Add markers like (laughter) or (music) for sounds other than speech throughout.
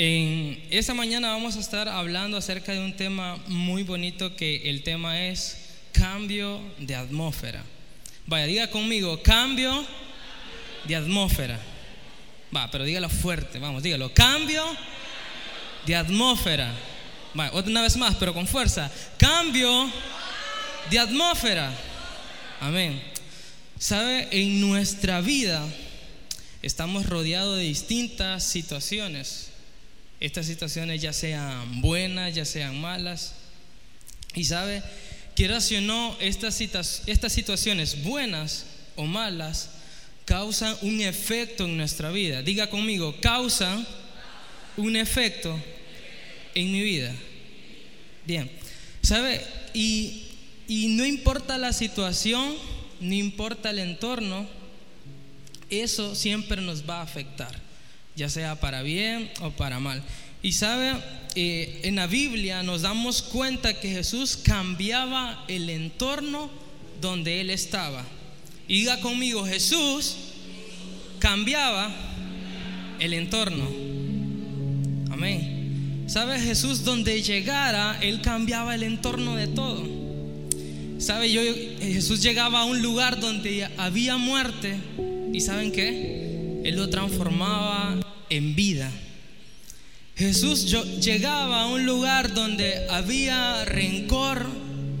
En esta mañana vamos a estar hablando acerca de un tema muy bonito que el tema es cambio de atmósfera. Vaya, diga conmigo, cambio de atmósfera. Va, pero dígalo fuerte, vamos, dígalo, cambio de atmósfera. Va, otra vez más, pero con fuerza. Cambio de atmósfera. Amén. ¿Sabe? En nuestra vida estamos rodeados de distintas situaciones estas situaciones ya sean buenas, ya sean malas. Y sabe, quieras o no, estas, estas situaciones buenas o malas causan un efecto en nuestra vida. Diga conmigo, causan un efecto en mi vida. Bien, ¿sabe? Y, y no importa la situación, no importa el entorno, eso siempre nos va a afectar ya sea para bien o para mal. Y sabe, eh, en la Biblia nos damos cuenta que Jesús cambiaba el entorno donde él estaba. Y diga conmigo, Jesús cambiaba el entorno. Amén. ¿Sabe Jesús donde llegara, él cambiaba el entorno de todo? ¿Sabe? Yo, Jesús llegaba a un lugar donde había muerte y ¿saben qué? Él lo transformaba en vida. Jesús llegaba a un lugar donde había rencor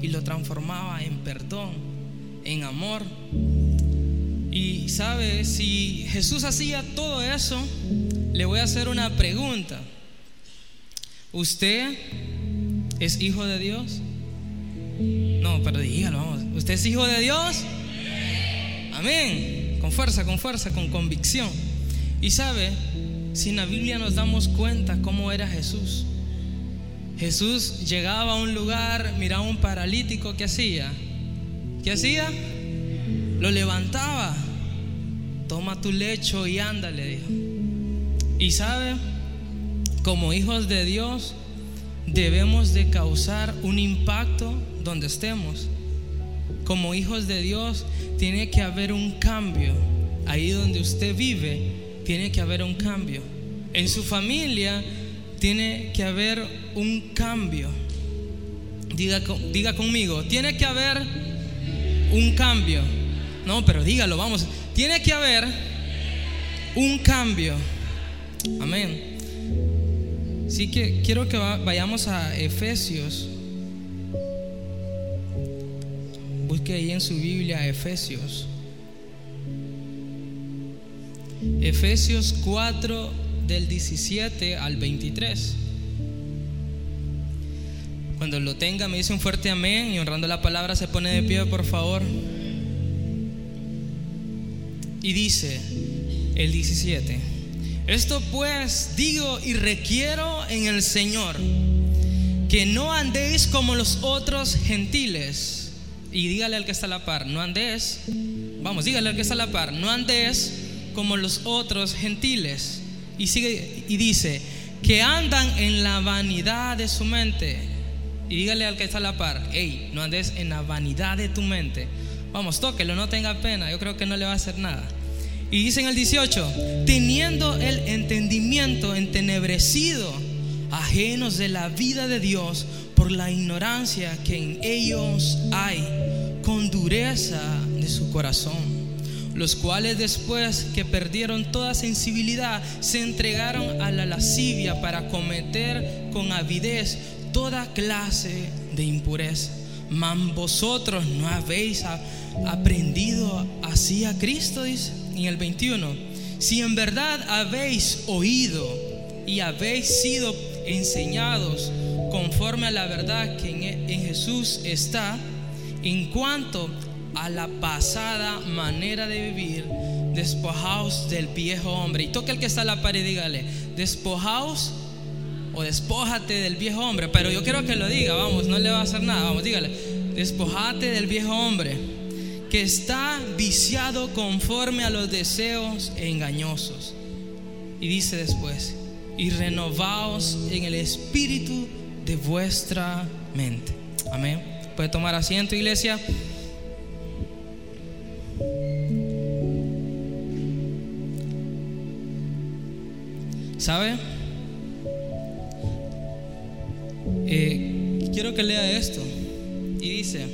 y lo transformaba en perdón, en amor. Y sabe, si Jesús hacía todo eso, le voy a hacer una pregunta. ¿Usted es hijo de Dios? No, pero dígalo, vamos. ¿Usted es hijo de Dios? Amén. Con fuerza, con fuerza, con convicción. Y sabe, si en la Biblia nos damos cuenta cómo era Jesús. Jesús llegaba a un lugar, miraba a un paralítico, ¿qué hacía? ¿Qué hacía? Lo levantaba. Toma tu lecho y ándale, dijo. Y sabe, como hijos de Dios, debemos de causar un impacto donde estemos. Como hijos de Dios, tiene que haber un cambio ahí donde usted vive tiene que haber un cambio. En su familia tiene que haber un cambio. Diga, diga conmigo, tiene que haber un cambio. No, pero dígalo, vamos. Tiene que haber un cambio. Amén. Así que quiero que vayamos a Efesios. Busque ahí en su Biblia Efesios. Efesios 4 del 17 al 23. Cuando lo tenga me dice un fuerte amén y honrando la palabra se pone de pie por favor. Y dice el 17, esto pues digo y requiero en el Señor, que no andéis como los otros gentiles. Y dígale al que está a la par, no andés, vamos, dígale al que está a la par, no andés como los otros gentiles. Y sigue y dice, que andan en la vanidad de su mente. Y dígale al que está a la par, hey, no andes en la vanidad de tu mente. Vamos, tóquelo, no tenga pena, yo creo que no le va a hacer nada. Y dice en el 18, teniendo el entendimiento entenebrecido, ajenos de la vida de Dios por la ignorancia que en ellos hay, con dureza de su corazón los cuales después que perdieron toda sensibilidad se entregaron a la lascivia para cometer con avidez toda clase de impureza. Mas vosotros no habéis aprendido así a Cristo, dice en el 21. Si en verdad habéis oído y habéis sido enseñados conforme a la verdad que en, en Jesús está, en cuanto a la pasada manera de vivir, despojaos del viejo hombre. Y toque el que está a la pared dígale, despojaos o despójate del viejo hombre. Pero yo quiero que lo diga, vamos, no le va a hacer nada, vamos, dígale, despojate del viejo hombre que está viciado conforme a los deseos engañosos. Y dice después, y renovaos en el espíritu de vuestra mente. Amén. Puede tomar asiento, iglesia. ¿Sabe? Eh, quiero que lea esto. Y dice,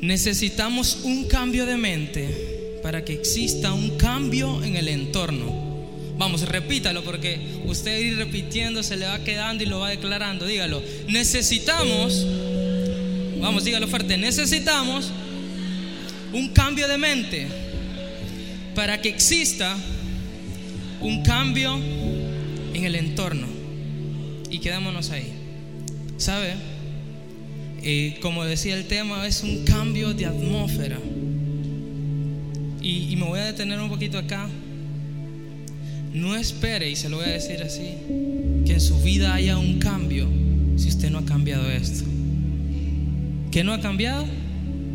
necesitamos un cambio de mente para que exista un cambio en el entorno. Vamos, repítalo porque usted ir repitiendo se le va quedando y lo va declarando. Dígalo, necesitamos vamos, dígalo fuerte, necesitamos un cambio de mente para que exista un cambio en el entorno. Y quedémonos ahí. ¿Sabe? Eh, como decía el tema, es un cambio de atmósfera. Y, y me voy a detener un poquito acá no espere, y se lo voy a decir así, que en su vida haya un cambio si usted no ha cambiado esto. ¿Qué no ha cambiado?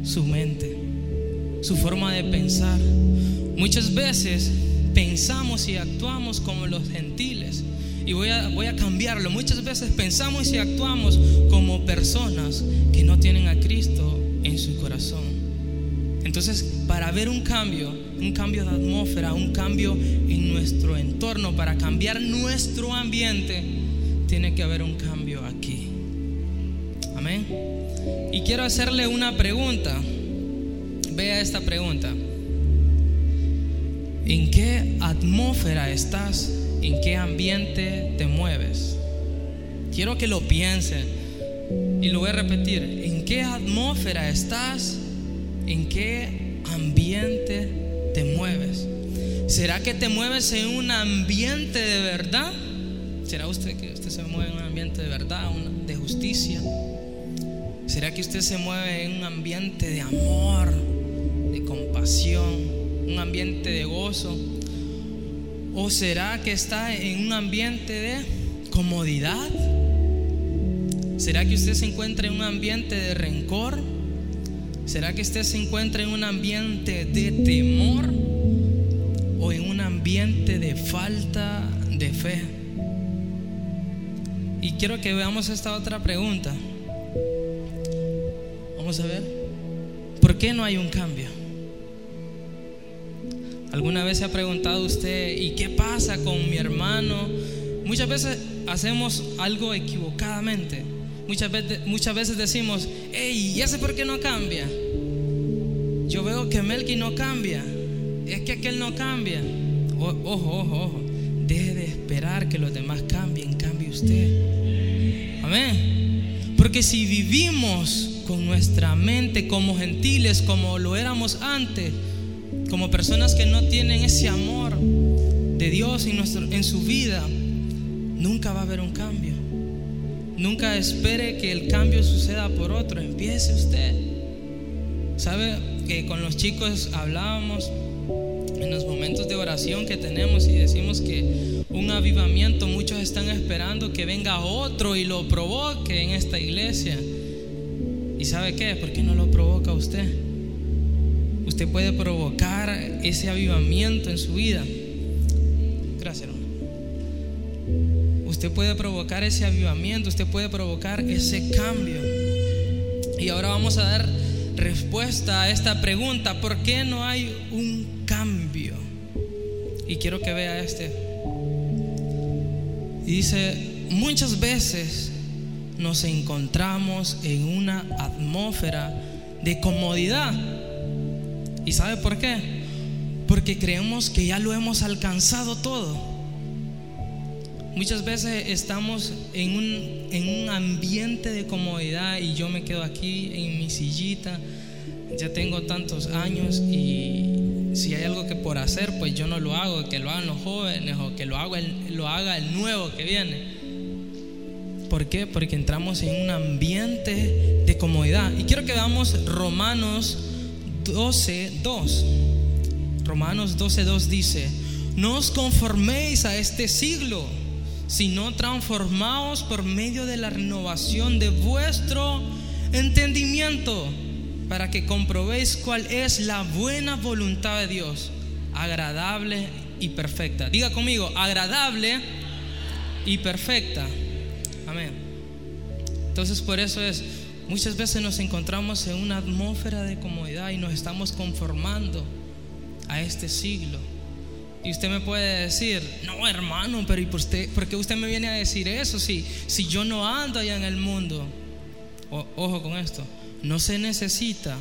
Su mente, su forma de pensar. Muchas veces pensamos y actuamos como los gentiles. Y voy a, voy a cambiarlo. Muchas veces pensamos y actuamos como personas que no tienen a Cristo en su corazón. Entonces, para ver un cambio, un cambio de atmósfera, un cambio en nuestro entorno, para cambiar nuestro ambiente, tiene que haber un cambio aquí. Amén. Y quiero hacerle una pregunta. Vea esta pregunta. ¿En qué atmósfera estás? ¿En qué ambiente te mueves? Quiero que lo piense y lo voy a repetir. ¿En qué atmósfera estás? ¿En qué ambiente te mueves? ¿Será que te mueves en un ambiente de verdad? ¿Será usted que usted se mueve en un ambiente de verdad, de justicia? ¿Será que usted se mueve en un ambiente de amor, de compasión, un ambiente de gozo? ¿O será que está en un ambiente de comodidad? ¿Será que usted se encuentra en un ambiente de rencor? ¿Será que usted se encuentra en un ambiente de temor o en un ambiente de falta de fe? Y quiero que veamos esta otra pregunta. A ver. ¿Por qué no hay un cambio? ¿Alguna vez se ha preguntado usted, ¿y qué pasa con mi hermano? Muchas veces hacemos algo equivocadamente. Muchas veces, muchas veces decimos, hey, ¿y ese por qué no cambia? Yo veo que Melky no cambia. Es que aquel no cambia. ojo, ojo, ojo. Deje de esperar que los demás cambien, cambie usted. Amén. Porque si vivimos con nuestra mente como gentiles, como lo éramos antes, como personas que no tienen ese amor de Dios en, nuestro, en su vida, nunca va a haber un cambio. Nunca espere que el cambio suceda por otro. Empiece usted. ¿Sabe que con los chicos hablábamos en los momentos de oración que tenemos y decimos que un avivamiento, muchos están esperando que venga otro y lo provoque en esta iglesia? ¿Y sabe qué? ¿Por qué no lo provoca usted? Usted puede provocar ese avivamiento en su vida. Gracias, hermano. Usted puede provocar ese avivamiento, usted puede provocar ese cambio. Y ahora vamos a dar respuesta a esta pregunta, ¿por qué no hay un cambio? Y quiero que vea este. dice, muchas veces nos encontramos en una atmósfera de comodidad. ¿Y sabe por qué? Porque creemos que ya lo hemos alcanzado todo. Muchas veces estamos en un, en un ambiente de comodidad y yo me quedo aquí en mi sillita, ya tengo tantos años y si hay algo que por hacer, pues yo no lo hago, que lo hagan los jóvenes o que lo haga el, lo haga el nuevo que viene. ¿Por qué? Porque entramos en un ambiente de comodidad. Y quiero que veamos Romanos 12, 2. Romanos 12, 2 dice, no os conforméis a este siglo sino transformaos por medio de la renovación de vuestro entendimiento, para que comprobéis cuál es la buena voluntad de Dios, agradable y perfecta. Diga conmigo, agradable y perfecta. Entonces por eso es, muchas veces nos encontramos en una atmósfera de comodidad y nos estamos conformando a este siglo Y usted me puede decir, no hermano, pero ¿y por, usted, qué usted me viene a decir eso si, si yo no ando allá en el mundo? ojo con esto, no se necesita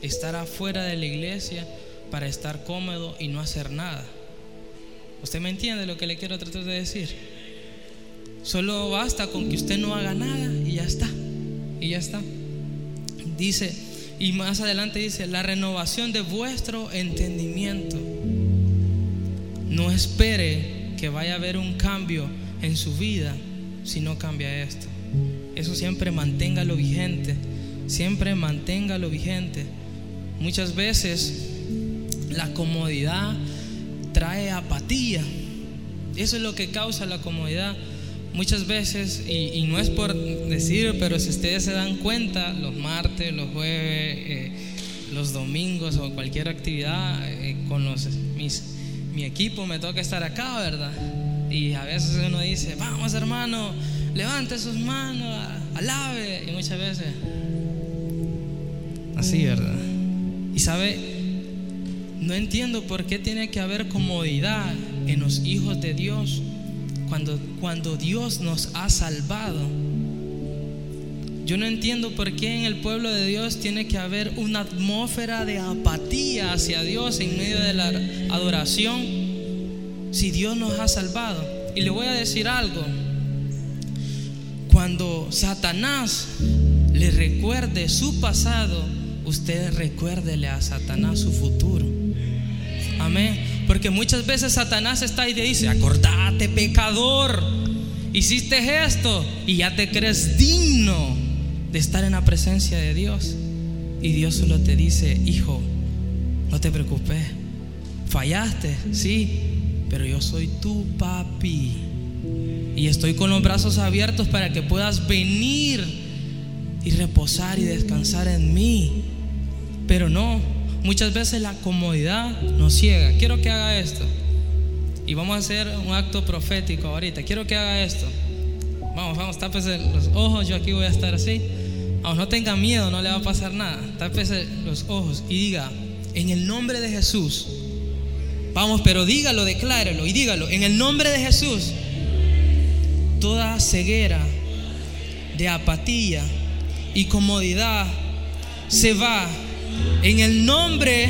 estar afuera de la iglesia para estar cómodo y no hacer nada. ¿Usted me entiende lo que le quiero tratar de decir? Solo basta con que usted no haga nada y ya está. Y ya está. Dice, y más adelante dice, la renovación de vuestro entendimiento. No espere que vaya a haber un cambio en su vida si no cambia esto. Eso siempre manténgalo vigente. Siempre manténgalo vigente. Muchas veces la comodidad trae apatía. Eso es lo que causa la comodidad. Muchas veces, y, no es por decir, pero si ustedes se dan cuenta, los martes, los jueves, eh, los domingos o cualquier actividad eh, con los, mis, mi equipo me toca estar acá, ¿verdad? Y a veces uno dice, vamos hermano, levante sus manos, alabe. Y muchas veces, así, ¿verdad? Y sabe, no entiendo por qué tiene que haber comodidad en los hijos de Dios cuando, cuando Dios nos ha salvado. Yo no entiendo por qué en el pueblo de Dios tiene que haber una atmósfera de apatía hacia Dios en medio de la adoración si Dios nos ha salvado. Y le voy a decir algo. Cuando Satanás le recuerde su pasado, usted recuérdele a Satanás su futuro. Amén. Porque muchas veces Satanás está ahí y te dice, acordate pecador, hiciste esto y ya te crees digno de estar en la presencia de Dios. Y Dios solo te dice, hijo, no te preocupes, fallaste, sí, pero yo soy tu papi. Y estoy con los brazos abiertos para que puedas venir y reposar y descansar en mí. Pero no, muchas veces la comodidad nos ciega. Quiero que haga esto. Y vamos a hacer un acto profético ahorita. Quiero que haga esto. Vamos, vamos, tápese los ojos. Yo aquí voy a estar así. Vamos, no tenga miedo, no le va a pasar nada. Tápese los ojos y diga, en el nombre de Jesús. Vamos, pero dígalo, declárelo y dígalo. En el nombre de Jesús. Toda ceguera de apatía y comodidad se va en el nombre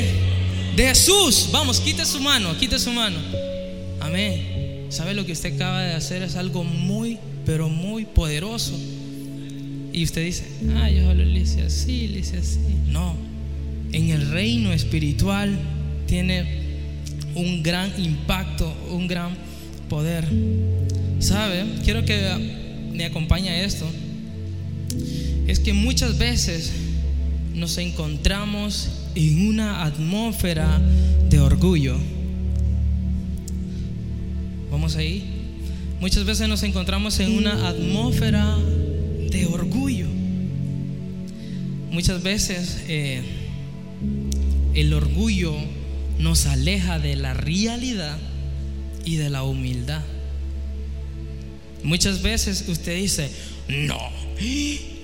de Jesús. Vamos, quite su mano, quite su mano. Amén. ¿Sabe lo que usted acaba de hacer? Es algo muy, pero muy poderoso. Y usted dice, ah, yo solo le hice así, le hice así. No, en el reino espiritual tiene un gran impacto, un gran poder. ¿Sabe? Quiero que me acompañe esto. Es que muchas veces nos encontramos en una atmósfera de orgullo. Vamos ahí. Muchas veces nos encontramos en una atmósfera de orgullo. Muchas veces eh, el orgullo nos aleja de la realidad y de la humildad. Muchas veces usted dice, no,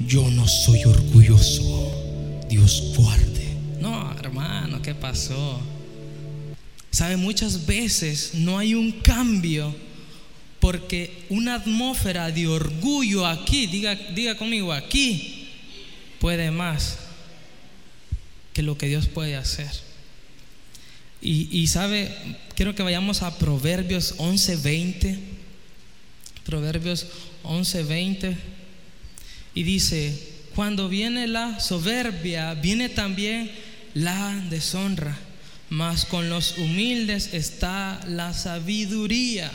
yo no soy orgulloso. Dios fuerte. No, hermano, ¿qué pasó? Sabe, muchas veces no hay un cambio porque una atmósfera de orgullo aquí, diga, diga conmigo, aquí puede más que lo que Dios puede hacer. Y, y sabe, quiero que vayamos a Proverbios 11:20. Proverbios 11:20. Y dice, cuando viene la soberbia, viene también la deshonra, mas con los humildes está la sabiduría.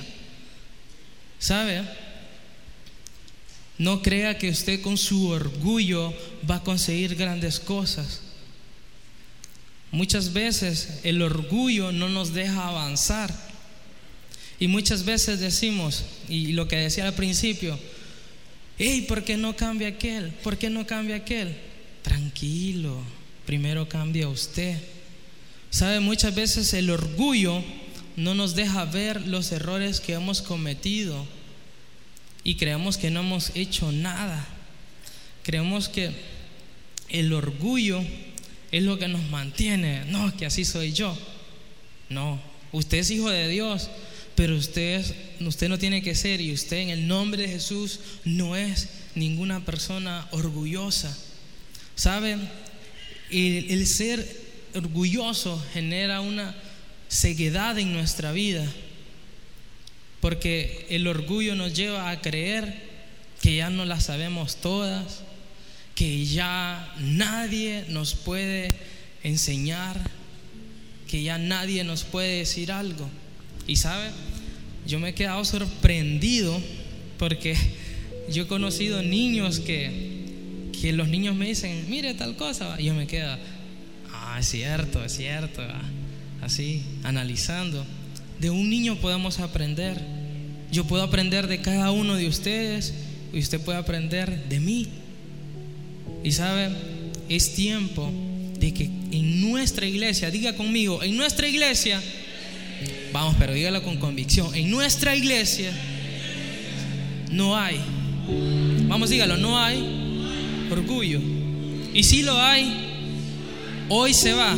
¿Sabe? No crea que usted con su orgullo va a conseguir grandes cosas. Muchas veces el orgullo no nos deja avanzar. Y muchas veces decimos, y lo que decía al principio, hey, ¿por qué no cambia aquel? ¿Por qué no cambia aquel? Tranquilo, primero cambia usted. Sabe, muchas veces el orgullo no nos deja ver los errores que hemos cometido y creemos que no hemos hecho nada. Creemos que el orgullo es lo que nos mantiene. No, que así soy yo. No, Usted es hijo de Dios, pero usted, usted no tiene que ser y usted en el nombre de Jesús no es ninguna persona orgullosa. ¿Sabe? El, el ser orgulloso genera una ceguedad en nuestra vida, porque el orgullo nos lleva a creer que ya no las sabemos todas, que ya nadie nos puede enseñar, que ya nadie nos puede decir algo. Y sabe, yo me he quedado sorprendido porque yo he conocido niños que, que los niños me dicen, mire tal cosa, y yo me quedo, ah, es cierto, es cierto, así, analizando. De un niño podemos aprender. Yo puedo aprender de cada uno de ustedes y usted puede aprender de mí. Y sabe, es tiempo de que en nuestra iglesia, diga conmigo, en nuestra iglesia, vamos, pero dígalo con convicción, en nuestra iglesia no hay, vamos, dígalo, no hay orgullo. Y si lo hay, hoy se va,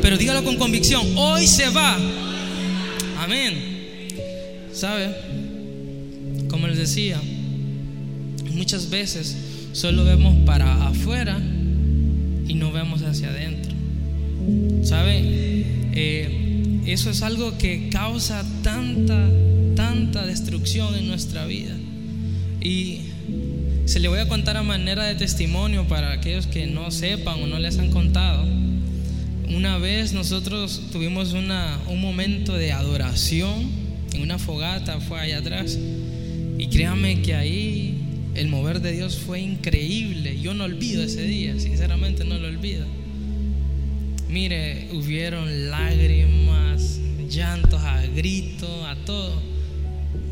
pero dígalo con convicción, hoy se va. Amén. ¿Sabe? Como les decía, muchas veces solo vemos para afuera y no vemos hacia adentro. ¿Sabe? Eh, eso es algo que causa tanta, tanta destrucción en nuestra vida. Y se le voy a contar a manera de testimonio para aquellos que no sepan o no les han contado. Una vez nosotros tuvimos una, un momento de adoración en una fogata, fue allá atrás. Y créame que ahí el mover de Dios fue increíble. Yo no olvido ese día, sinceramente no lo olvido. Mire, hubieron lágrimas, llantos, a gritos, a todo.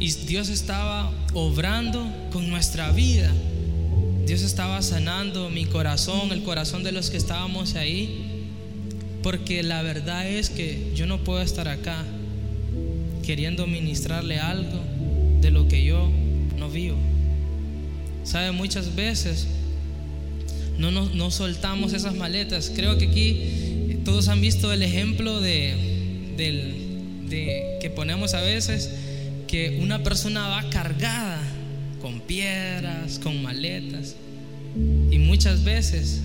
Y Dios estaba obrando con nuestra vida. Dios estaba sanando mi corazón, el corazón de los que estábamos ahí. Porque la verdad es que yo no puedo estar acá queriendo ministrarle algo de lo que yo no vivo. ¿Sabe? Muchas veces no, no, soltamos esas maletas. Creo que aquí todos han visto el ejemplo de, que ponemos a veces que una persona va cargada con piedras, con maletas. Y muchas veces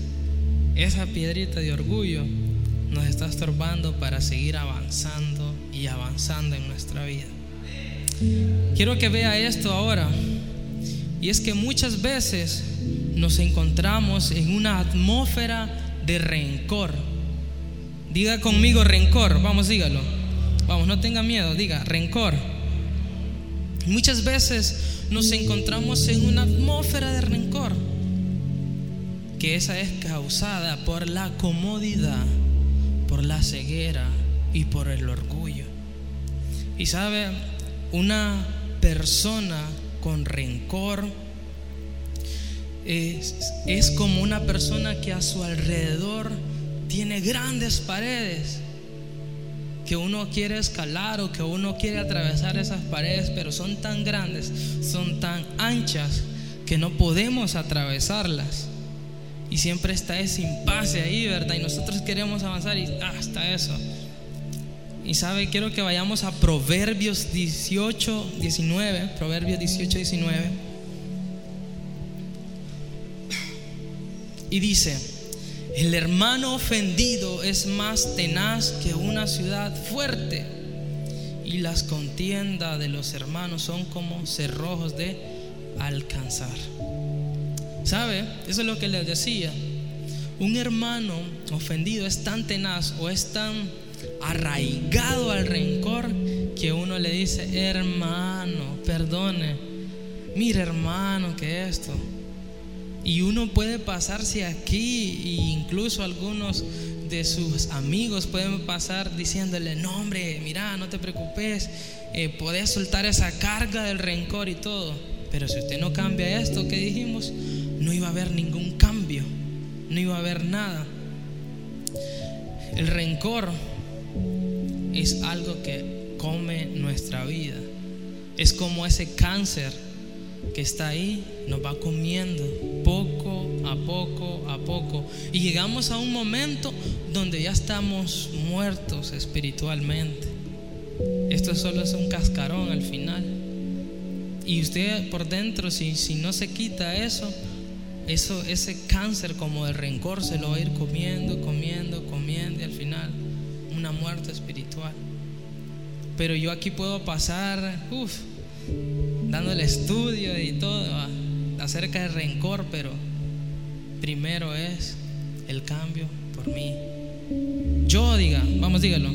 esa piedrita de orgullo nos está estorbando para seguir avanzando y avanzando en nuestra vida. Quiero que vea esto ahora. Y es que muchas veces nos encontramos en una atmósfera de rencor. Diga conmigo rencor, vamos, dígalo. Vamos, no tenga miedo, diga rencor. Muchas veces nos encontramos en una atmósfera de rencor, que esa es causada por la comodidad, por la ceguera y por el orgullo. Y sabe, una persona con rencor. Es, es como una persona que a su alrededor tiene grandes paredes que uno quiere escalar o que uno quiere atravesar esas paredes, pero son tan grandes, son tan anchas que no podemos atravesarlas. Y siempre está ese impasse ahí, ¿verdad? Y nosotros queremos avanzar y hasta eso. Y sabe, quiero que vayamos a Proverbios 18, 19. Proverbios 18, 19. Y dice, el hermano ofendido es más tenaz que una ciudad fuerte. Y las contiendas de los hermanos son como cerrojos de alcanzar. ¿Sabe? Eso es lo que les decía. Un hermano ofendido es tan tenaz o es tan arraigado al rencor que uno le dice, hermano, perdone, mire hermano, que esto. Y uno puede pasarse aquí e incluso algunos de sus amigos pueden pasar diciéndole, no hombre, mira, no te preocupes, eh, podés soltar esa carga del rencor y todo. Pero si usted no cambia esto que dijimos, no iba a haber ningún cambio, no iba a haber nada. El rencor es algo que come nuestra vida. Es como ese cáncer que está ahí, nos va comiendo poco a poco a poco. Y llegamos a un momento donde ya estamos muertos espiritualmente. esto solo es un cascarón al final. Y usted por dentro, si, si no se quita eso, eso, ese cáncer como el rencor se lo va a ir comiendo, comiendo, comiendo y al final una muerte espiritual. Pero yo aquí puedo pasar, uff, dando el estudio y todo acerca del rencor, pero primero es el cambio por mí. Yo diga, vamos, dígalo.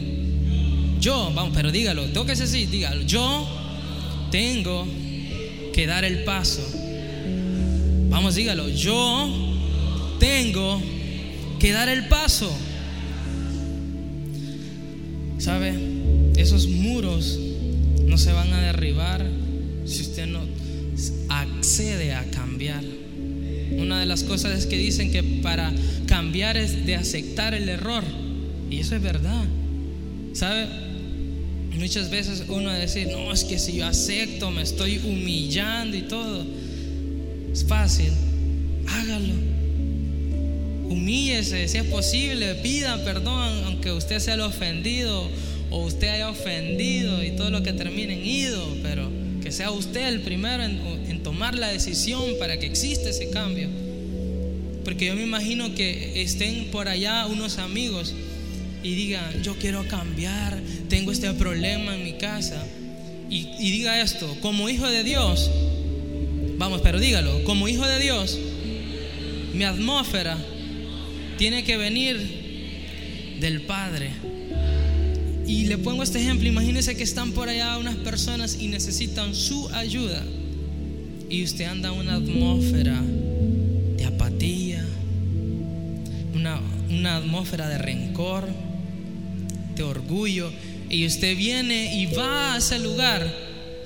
Yo, vamos, pero dígalo, tengo que ser dígalo. Yo tengo que dar el paso. Vamos, dígalo. Yo tengo que dar el paso. ¿Sabe? Esos muros no se van a derribar si usted no accede a cambiar. Una de las cosas es que dicen que para cambiar es de aceptar el error. Y eso es verdad. ¿Sabe? Muchas veces uno decir, no, es que si yo acepto, me estoy humillando y todo. Es fácil. Hágalo. Humíllese, si es posible, pida perdón, aunque usted sea el ofendido o usted haya ofendido y todo lo que termine en ido, pero que sea usted el primero en, tomar la decisión para que exista ese cambio. Porque yo me imagino que estén por allá unos amigos y digan, yo quiero cambiar, tengo este problema en mi casa. Y, diga esto, como hijo de Dios, vamos, pero dígalo, como hijo de Dios, mi atmósfera tiene que venir del Padre. Y le pongo este ejemplo, imagínense que están por allá unas personas y necesitan su ayuda. Y usted anda en una atmósfera de apatía, una, una atmósfera de rencor, de orgullo, y usted viene y va a ese lugar,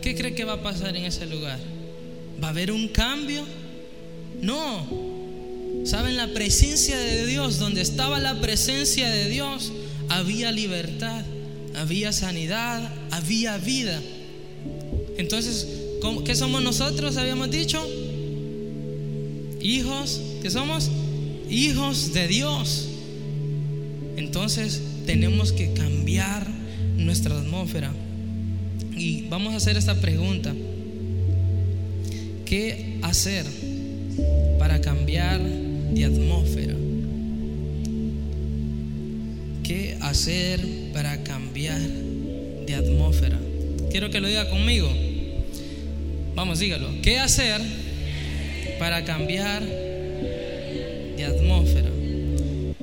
¿qué cree que va a pasar en ese lugar? ¿Va a haber un cambio? No. ¿Saben? La presencia de Dios, donde estaba la presencia de Dios, había libertad, había sanidad, había vida. Entonces, ¿qué somos nosotros? Habíamos dicho. Hijos, ¿qué somos? Hijos de Dios. Entonces, tenemos que cambiar nuestra atmósfera. Y vamos a hacer esta pregunta. ¿Qué hacer para cambiar de atmósfera? ¿Qué hacer para cambiar de atmósfera? Quiero que lo diga conmigo. Vamos, dígalo. ¿Qué hacer para cambiar de atmósfera?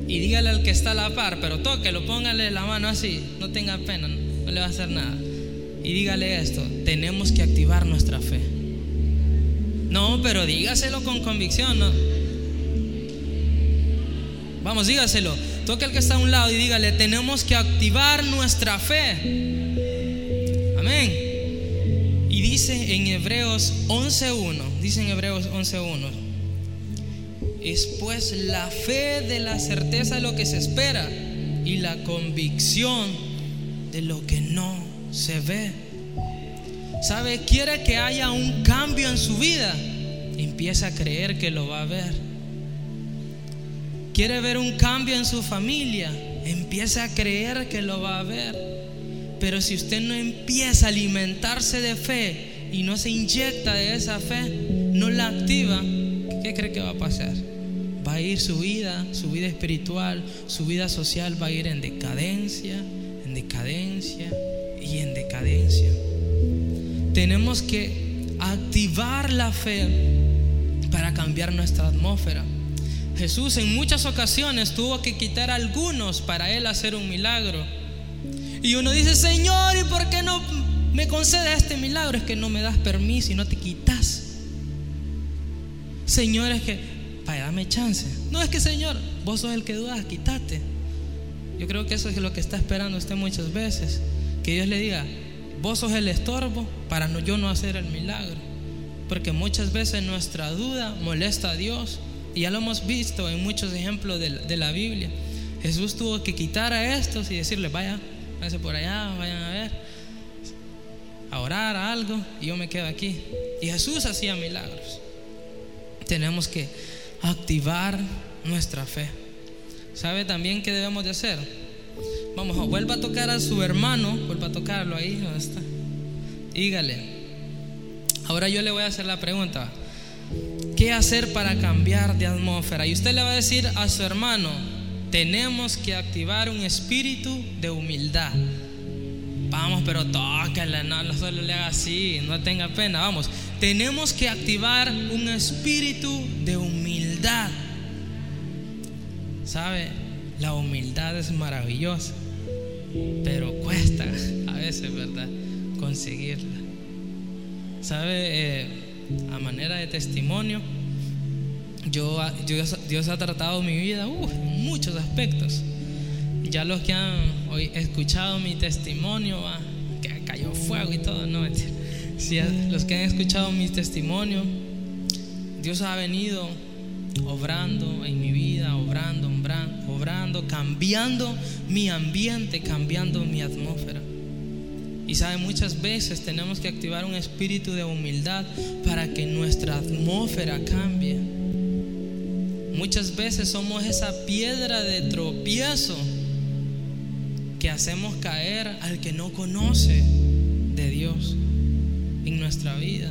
y dígale al que está a la par, pero tóquelo, póngale la mano así, no tenga pena, no le va a hacer nada. Y dígale esto, tenemos que activar nuestra fe. No, pero dígaselo con convicción, ¿no? Vamos, dígaselo. Toque al que está a un lado y dígale, tenemos que activar nuestra fe. Amén. Y dice en Hebreos 11.1, dice en Hebreos 11.1 es pues la fe de la certeza de lo que se espera y la convicción de lo que no se ve. ¿Sabe? Quiere que haya un cambio en su vida. Empieza a creer que lo va a ver. Quiere ver un cambio en su familia. Empieza a creer que lo va a ver. Pero si usted no empieza a alimentarse de fe y no se inyecta de esa fe, no la activa, ¿qué cree que va a pasar? va a ir su vida, su vida espiritual, su vida social va a ir en decadencia, en decadencia y en decadencia. Tenemos que activar la fe para cambiar nuestra atmósfera. Jesús en muchas ocasiones tuvo que quitar a algunos para él hacer un milagro. Y uno dice, Señor, ¿y por qué no me concedes este milagro? Es que no me das permiso y no te quitas. Señor, es que para dame chance. No es que Señor, vos sos el que dudas, quítate. Yo creo que eso es lo que está esperando usted muchas veces. Que Dios le diga, vos sos el estorbo para no, yo no hacer el milagro. Porque muchas veces nuestra duda molesta a Dios. Y ya lo hemos visto en muchos ejemplos de, la Biblia. Jesús tuvo que quitar a estos y decirle, vaya, váyanse por allá, vayan a ver, a orar a algo, y yo me quedo aquí. Y Jesús hacía milagros. Tenemos que activar nuestra fe. ¿Sabe también qué debemos de hacer? Vamos, vuelva a tocar a su hermano, vuelva a tocarlo ahí, ¿dónde? Dígale. Ahora yo le voy a hacer la pregunta. ¿Qué hacer para cambiar de atmósfera? Y usted le va a decir a su hermano, tenemos que activar un espíritu de humildad. Vamos, pero tócale, no, no solo le haga así, no tenga pena, vamos. Tenemos que activar un espíritu de humildad. ¿Sabe? La humildad es maravillosa, pero cuesta (laughs) a veces, ¿verdad? Conseguirla. ¿Sabe? Eh, a manera de testimonio, yo, Dios ha tratado mi vida uh, en muchos aspectos. Ya los que han escuchado mi testimonio, que cayó fuego y todo, no Si los que han escuchado mi testimonio, Dios ha venido obrando en mi vida, obrando, obrando, cambiando mi ambiente, cambiando mi atmósfera. Y sabe, muchas veces tenemos que activar un espíritu de humildad para que nuestra atmósfera cambie. Muchas veces somos esa piedra de tropiezo que hacemos caer al que no conoce de Dios en nuestra vida.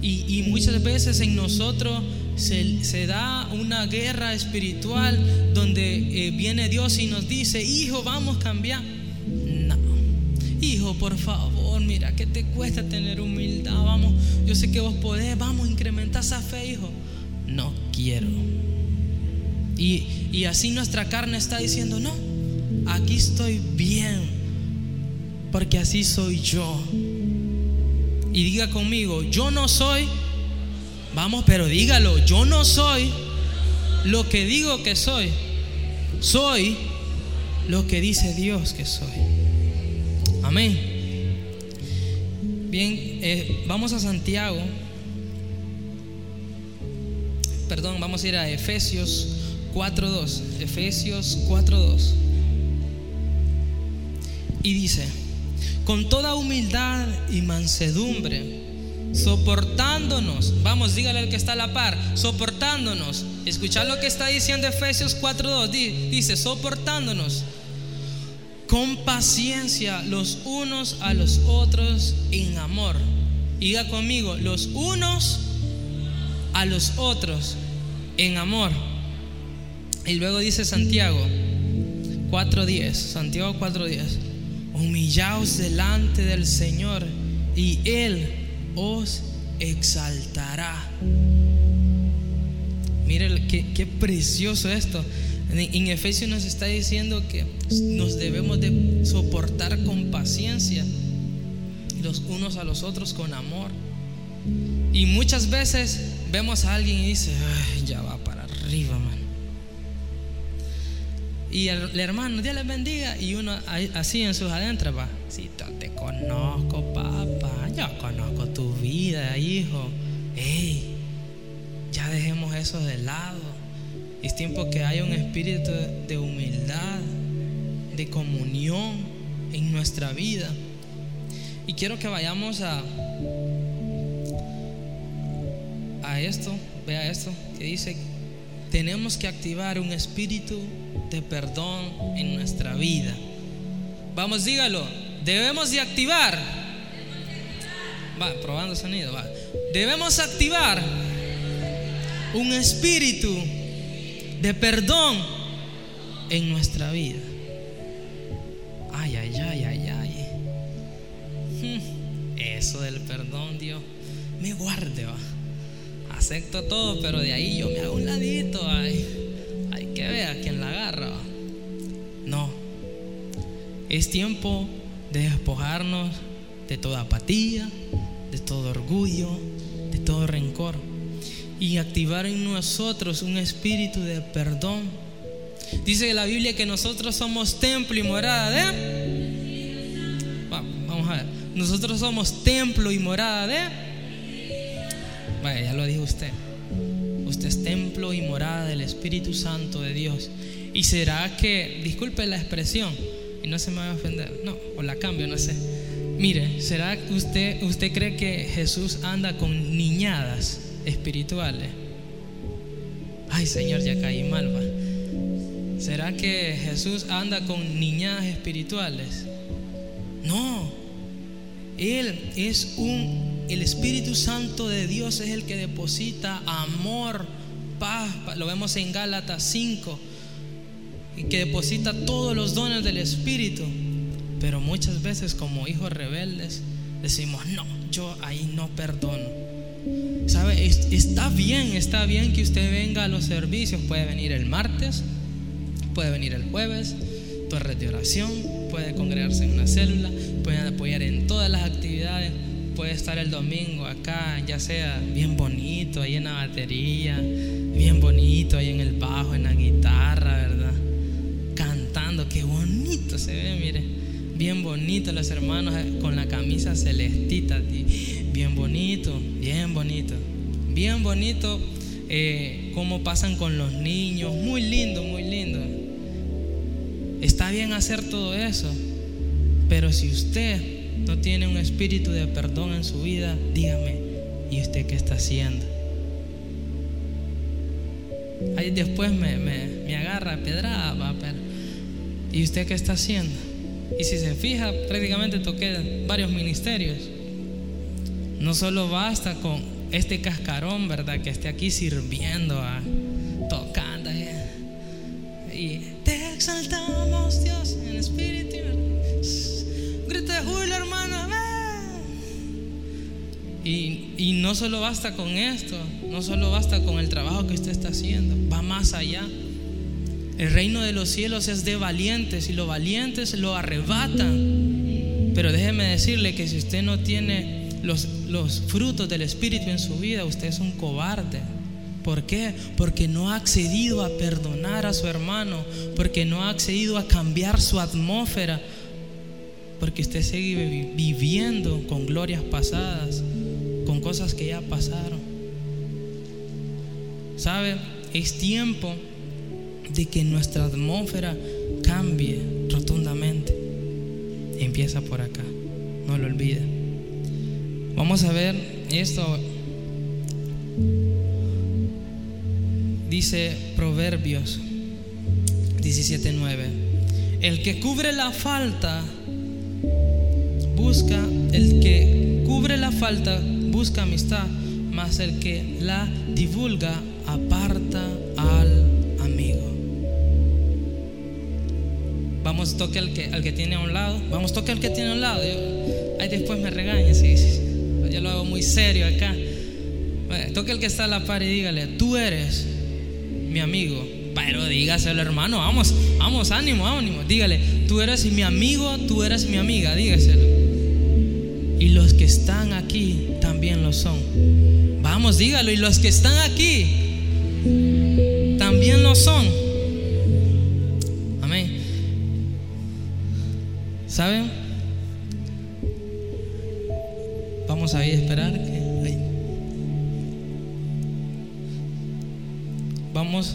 Y, muchas veces en nosotros se, da una guerra espiritual donde eh, viene Dios y nos dice, hijo, vamos a cambiar. Por favor, mira, ¿qué te cuesta tener humildad? Vamos, yo sé que vos podés, vamos a incrementar esa fe, hijo. No quiero. Y, y así nuestra carne está diciendo, no, aquí estoy bien, porque así soy yo. Y diga conmigo, yo no soy, vamos, pero dígalo, yo no soy lo que digo que soy, soy lo que dice Dios que soy. Amén. Bien, eh, vamos a Santiago. Perdón, vamos a ir a Efesios 4.2. Efesios 4.2. Y dice, con toda humildad y mansedumbre, soportándonos, vamos, dígale al que está a la par, soportándonos. Escuchad lo que está diciendo Efesios 4.2, dice, soportándonos con paciencia los unos a los otros en amor. Diga conmigo, los unos a los otros en amor. Y luego dice Santiago 4.10, Santiago 4.10 humillaos delante del Señor y Él os exaltará. Mire qué, precioso esto. En, Efesios nos está diciendo que nos debemos de soportar con paciencia los unos a los otros con amor. Y muchas veces vemos a alguien y dice, ya va para arriba, man. Y el, hermano, Dios les bendiga. Y uno así en sus adentros va. Si te conozco, papá. Yo conozco tu vida, hijo. Ey, ya dejemos eso de lado. Es tiempo que haya un espíritu de humildad, de comunión en nuestra vida. Y quiero que vayamos a, a esto, vea esto, que dice, tenemos que activar un espíritu de perdón en nuestra vida. Vamos, dígalo. Debemos de activar. Va, probando sonido, va. Debemos activar un espíritu de perdón en nuestra vida. Ay, ay, ay, ay, ay. Hmm, eso del perdón, Dios, me guarde, va. Acepto todo, pero de ahí yo me hago un ladito, ay que vea quien la agarra. No. Es tiempo de despojarnos de toda apatía, de todo orgullo, de todo rencor y activar en nosotros un espíritu de perdón. Dice la Biblia que nosotros somos templo y morada de... Vamos a ver. Nosotros somos templo y morada de... Vaya, ya lo dijo usted. Usted es templo y morada del Espíritu Santo de Dios. Y será que, disculpe la expresión, y no se me va a ofender, no, o la cambio, no sé. Mire, ¿será que usted, usted cree que Jesús anda con niñadas espirituales? Ay, Señor, ya caí mal. ¿Será que Jesús anda con niñas espirituales? No. Él es un, el Espíritu Santo de Dios es el que deposita amor, paz, lo vemos en Gálatas 5, y que deposita todos los dones del Espíritu. Pero muchas veces como hijos rebeldes decimos, no, yo ahí no perdono. ¿Sabe? Está bien, está bien que usted venga a los servicios, puede venir el martes, puede venir el jueves, torres de oración, puede congregarse en una célula, puede apoyar en todas las actividades, puede estar el domingo acá, ya sea bien bonito ahí en la batería, bien bonito ahí en el bajo, en la guitarra, ¿verdad? Cantando, qué bonito se ve, mire, bien bonito los hermanos con la camisa celestita, bien bonito, bien bonito, bien bonito. Eh, cómo pasan con los niños, muy lindo, muy lindo. Está bien hacer todo eso, pero si usted no tiene un espíritu de perdón en su vida, dígame, ¿y usted qué está haciendo? Ahí después me, me, agarra pedrada, pero ¿y usted qué está haciendo? Y si se fija, prácticamente toqué varios ministerios. No solo basta con este cascarón, ¿verdad? Que esté aquí sirviendo, a, tocando. Eh, y te exaltamos, Dios, en espíritu. Grita Julio, hermano. Y, y no solo basta con esto, no solo basta con el trabajo que usted está haciendo, va más allá. El reino de los cielos es de valientes y los valientes lo arrebatan. Pero déjeme decirle que si usted no tiene los, frutos del Espíritu en su vida, usted es un cobarde. ¿Por qué? Porque no ha accedido a perdonar a su hermano, porque no ha accedido a cambiar su atmósfera, porque usted sigue viviendo con glorias pasadas, con cosas que ya pasaron. ¿Sabe? Es tiempo de que nuestra atmósfera cambie rotundamente. Empieza por acá, no lo olvide. Vamos a ver esto Dice Proverbios 17:9. El que cubre la falta busca, el que cubre la falta busca amistad, mas el que la divulga aparta al amigo. Vamos, toque al que, al que tiene a un lado. Vamos, toque al que tiene a un lado. ahí después me regaña, sí, sí, yo lo hago muy serio acá. Toque al que está a la par y dígale, tú eres mi amigo. Pero dígaselo, hermano, vamos, vamos, ánimo, ánimo. Dígale, tú eres mi amigo, tú eres mi amiga, dígaselo. Y los que están aquí también lo son. Vamos, dígalo, y los que están aquí también lo son. Amén. ¿Saben? Esperar vamos,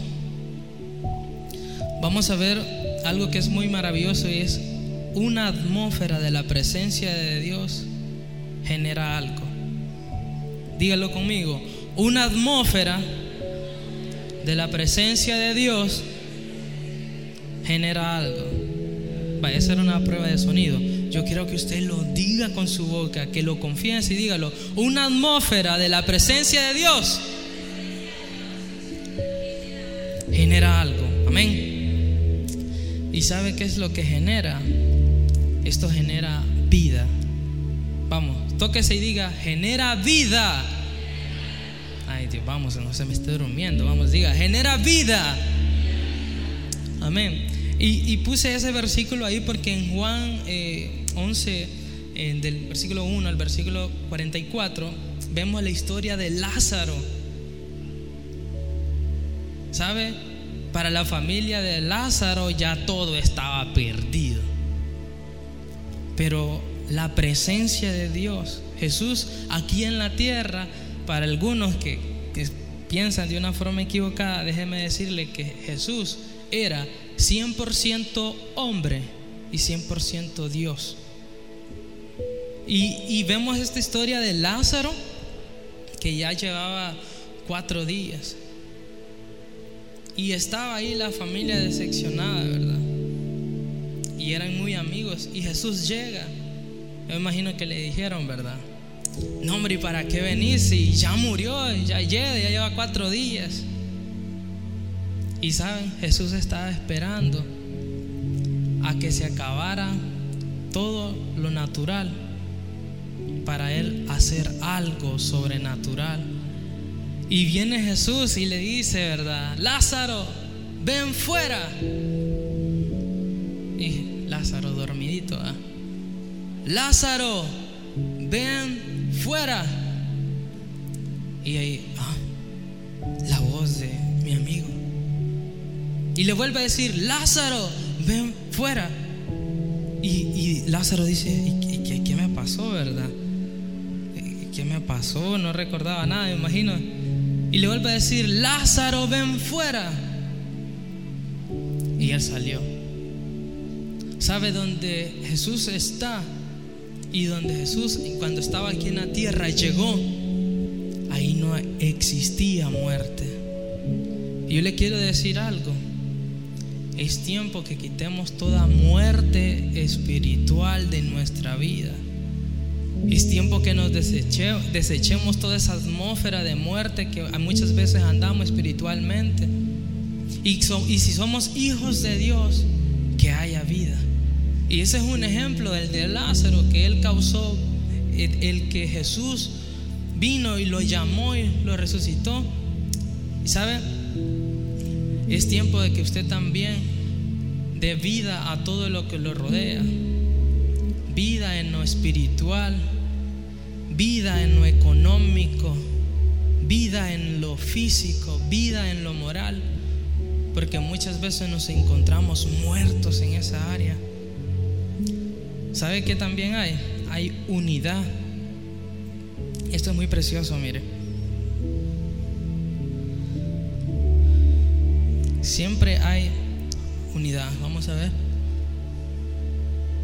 vamos a ver algo que es muy maravilloso y es una atmósfera de la presencia de Dios genera algo. Dígalo conmigo, una atmósfera de la presencia de Dios genera algo. Vaya a ser una prueba de sonido. Yo quiero que usted lo diga con su boca, que lo confiese y dígalo. Una atmósfera de la presencia de Dios genera algo. Amén. ¿Y sabe qué es lo que genera? Esto genera vida. Vamos, tóquese y diga, genera vida. Ay Dios, vamos, no se me esté durmiendo. Vamos, diga, genera vida. Amén. Y, puse ese versículo ahí porque en Juan 11, eh, del versículo 1 al versículo 44, vemos la historia de Lázaro. ¿Sabe? Para la familia de Lázaro ya todo estaba perdido. Pero la presencia de Dios, Jesús aquí en la tierra, para algunos que, piensan de una forma equivocada, déjeme decirle que Jesús era 100% hombre y 100% Dios. Y, y, vemos esta historia de Lázaro, que ya llevaba cuatro días Y estaba ahí la familia decepcionada, ¿verdad? Y eran muy amigos. Y Jesús llega. Yo imagino que le dijeron, ¿verdad? No, hombre, ¿y para qué venís? Si ya murió, ya llega, ya lleva cuatro días. Y saben, Jesús estaba esperando a que se acabara todo lo natural para él hacer algo sobrenatural. Y viene Jesús y le dice, ¿verdad? Lázaro, ven fuera. Y Lázaro dormidito, ¿ah? Lázaro, ven fuera. Y ahí, ah, la voz de mi amigo. Y le vuelve a decir, Lázaro, ven fuera. Y, Lázaro dice, ¿y qué, qué, me pasó, verdad? ¿Qué me pasó? No recordaba nada, me imagino. Y le vuelve a decir, Lázaro, ven fuera. Y él salió. ¿Sabe dónde Jesús está? Y donde Jesús, cuando estaba aquí en la tierra, llegó, ahí no existía muerte. Y yo le quiero decir algo. Es tiempo que quitemos toda muerte espiritual de nuestra vida. Es tiempo que nos desechemos toda esa atmósfera de muerte que muchas veces andamos espiritualmente. Y, si somos hijos de Dios, que haya vida. Y ese es un ejemplo del de Lázaro que él causó, el, que Jesús vino y lo llamó y lo resucitó. Y sabe, es tiempo de que usted también dé vida a todo lo que lo rodea. Vida en lo espiritual, vida en lo económico, vida en lo físico, vida en lo moral. Porque muchas veces nos encontramos muertos en esa área. ¿Sabe qué también hay? Hay unidad. Esto es muy precioso, mire. Siempre hay unidad. Vamos a ver.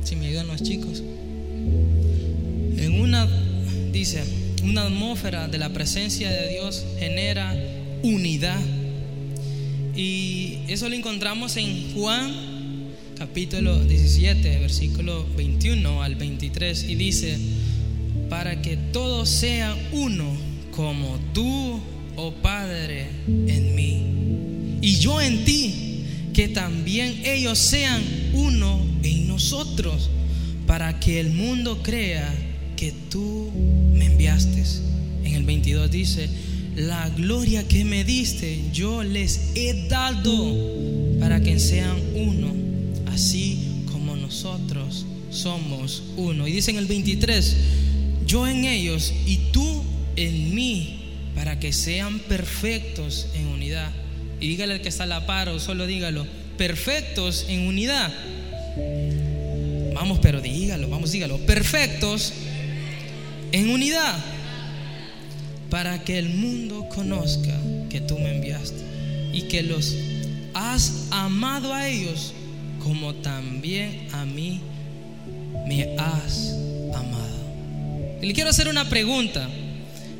Si me ayudan los chicos. En una, dice, una atmósfera de la presencia de Dios genera unidad. Y eso lo encontramos en Juan capítulo 17, versículo 21 al 23, y dice, para que todos sean uno como tú, oh Padre, en mí, y yo en ti, que también ellos sean uno en nosotros, para que el mundo crea que tú me enviaste. En el 22 dice, la gloria que me diste yo les he dado para que sean uno así como nosotros somos uno. Y dice en el 23, yo en ellos y tú en mí, para que sean perfectos en unidad. Y dígale al que está a la par o solo dígalo, perfectos en unidad. Vamos, pero dígalo, vamos, dígalo, perfectos en unidad, para que el mundo conozca que tú me enviaste y que los has amado a ellos como también a mí me has amado. Y le quiero hacer una pregunta.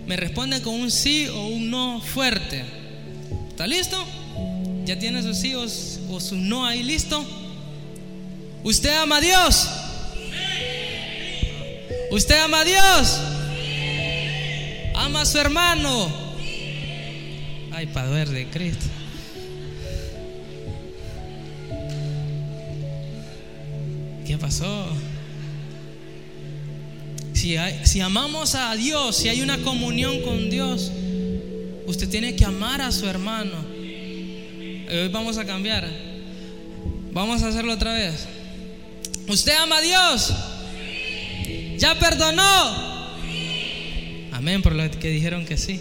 Me responde con un sí o un no fuerte. ¿Está listo? ¿Ya tiene sus sí o, su no ahí listo? ¿Usted ama a Dios? ¿Usted ama a Dios? ¿Ama a su hermano? Ay, Padre de Cristo. ¿Qué pasó? Si, si amamos a Dios, si hay una comunión con Dios, usted tiene que amar a su hermano. Hoy vamos a cambiar. Vamos a hacerlo otra vez. ¿Usted ama a Dios? ¿Ya perdonó? Amén, por lo que dijeron que sí.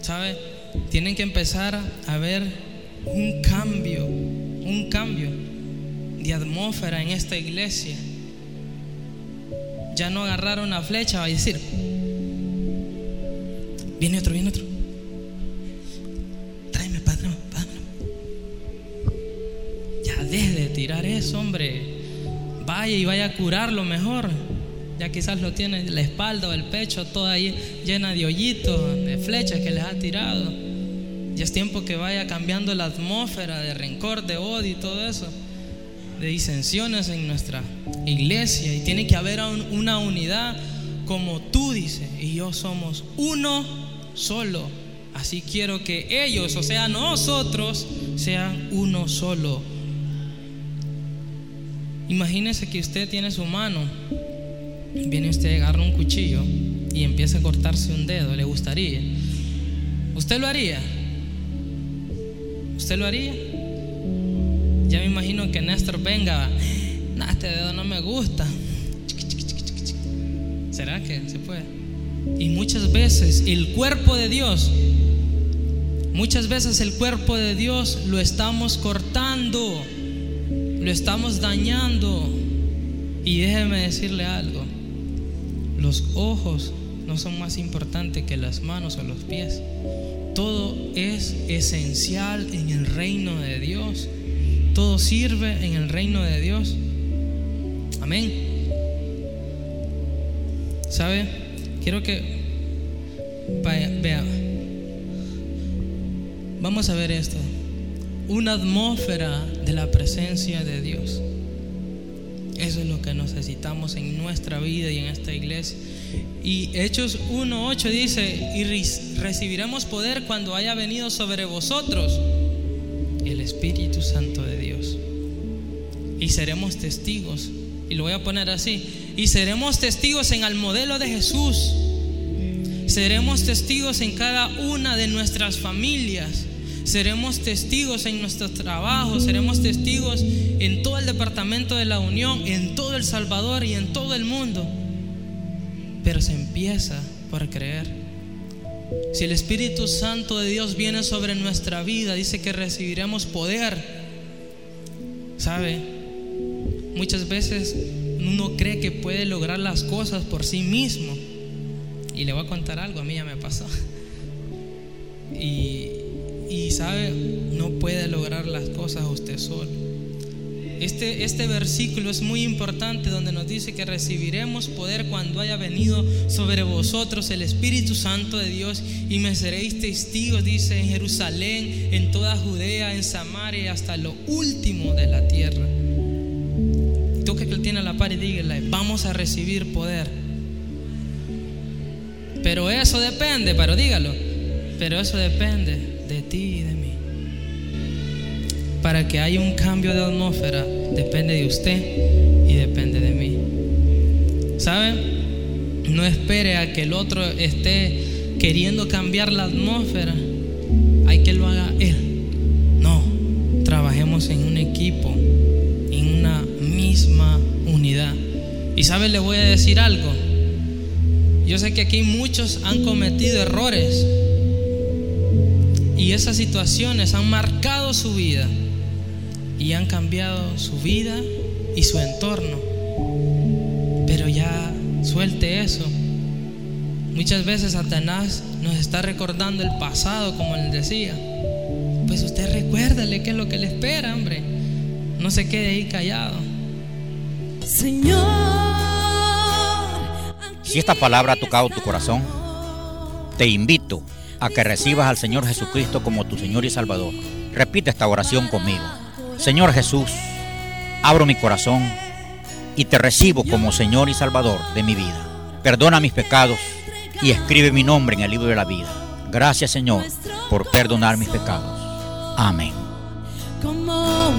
¿Sabe? Tienen que empezar a ver un cambio, un cambio de atmósfera en esta iglesia. Ya no agarrar una flecha va a decir, viene otro, viene otro. Eso, hombre. Vaya y vaya a curarlo mejor. Ya quizás lo tiene la espalda o el pecho toda ahí llena de hoyitos, de flechas que les ha tirado. Ya es tiempo que vaya cambiando la atmósfera de rencor, de odio y todo eso, de disensiones en nuestra iglesia. Y tiene que haber una unidad como tú dices y yo somos uno solo. Así quiero que ellos, o sea, nosotros, sean uno solo. Imagínese que usted tiene su mano, viene usted, agarra un cuchillo y empieza a cortarse un dedo, ¿le gustaría? ¿Usted lo haría? ¿Usted lo haría? Ya me imagino que Néstor venga, este dedo no me gusta. ¿Será que se puede? Y muchas veces el cuerpo de Dios, muchas veces el cuerpo de Dios lo estamos cortando, lo estamos dañando. Y déjeme decirle algo, los ojos no son más importantes que las manos o los pies. Todo es esencial en el reino de Dios. Todo sirve en el reino de Dios. Amén. ¿Sabe? Quiero que vea. Vamos a ver esto. Una atmósfera de la presencia de Dios. Eso es lo que necesitamos en nuestra vida y en esta iglesia. Y Hechos 1.8 dice, y recibiremos poder cuando haya venido sobre vosotros el Espíritu Santo de Dios. Y seremos testigos. Y lo voy a poner así. Y seremos testigos en el modelo de Jesús. Seremos testigos en cada una de nuestras familias seremos testigos en nuestro trabajo, seremos testigos en todo el departamento de la Unión, en todo El Salvador y en todo el mundo. Pero se empieza por creer. Si el Espíritu Santo de Dios viene sobre nuestra vida, dice que recibiremos poder. ¿Sabe? Muchas veces uno cree que puede lograr las cosas por sí mismo. Y le voy a contar algo, a mí ya me pasó. (laughs) Y y sabe, no puede lograr las cosas usted solo. Este, este versículo es muy importante donde nos dice que recibiremos poder cuando haya venido sobre vosotros el Espíritu Santo de Dios y me seréis testigos, dice, en Jerusalén, en toda Judea, en Samaria, hasta lo último de la tierra. Tú que tiene a la par y dígale, vamos a recibir poder. Pero eso depende, pero dígalo, pero eso depende de ti y de mí. Para que haya un cambio de atmósfera, depende de usted y depende de mí. ¿Sabe? No espere a que el otro esté queriendo cambiar la atmósfera. Hay que lo haga él. No, trabajemos en un equipo, en una misma unidad. Y sabe, le voy a decir algo. Yo sé que aquí muchos han cometido errores y esas situaciones han marcado su vida y han cambiado su vida y su entorno. Pero ya suelte eso. Muchas veces Satanás nos está recordando el pasado, como él decía. Pues usted recuérdale qué es lo que le espera, hombre. No se quede ahí callado. Señor. Si esta palabra ha tocado tu corazón, te invito a que recibas al Señor Jesucristo como tu Señor y Salvador. Repite esta oración conmigo. Señor Jesús, abro mi corazón y te recibo como Señor y Salvador de mi vida. Perdona mis pecados y escribe mi nombre en el libro de la vida. Gracias Señor por perdonar mis pecados. Amén. Como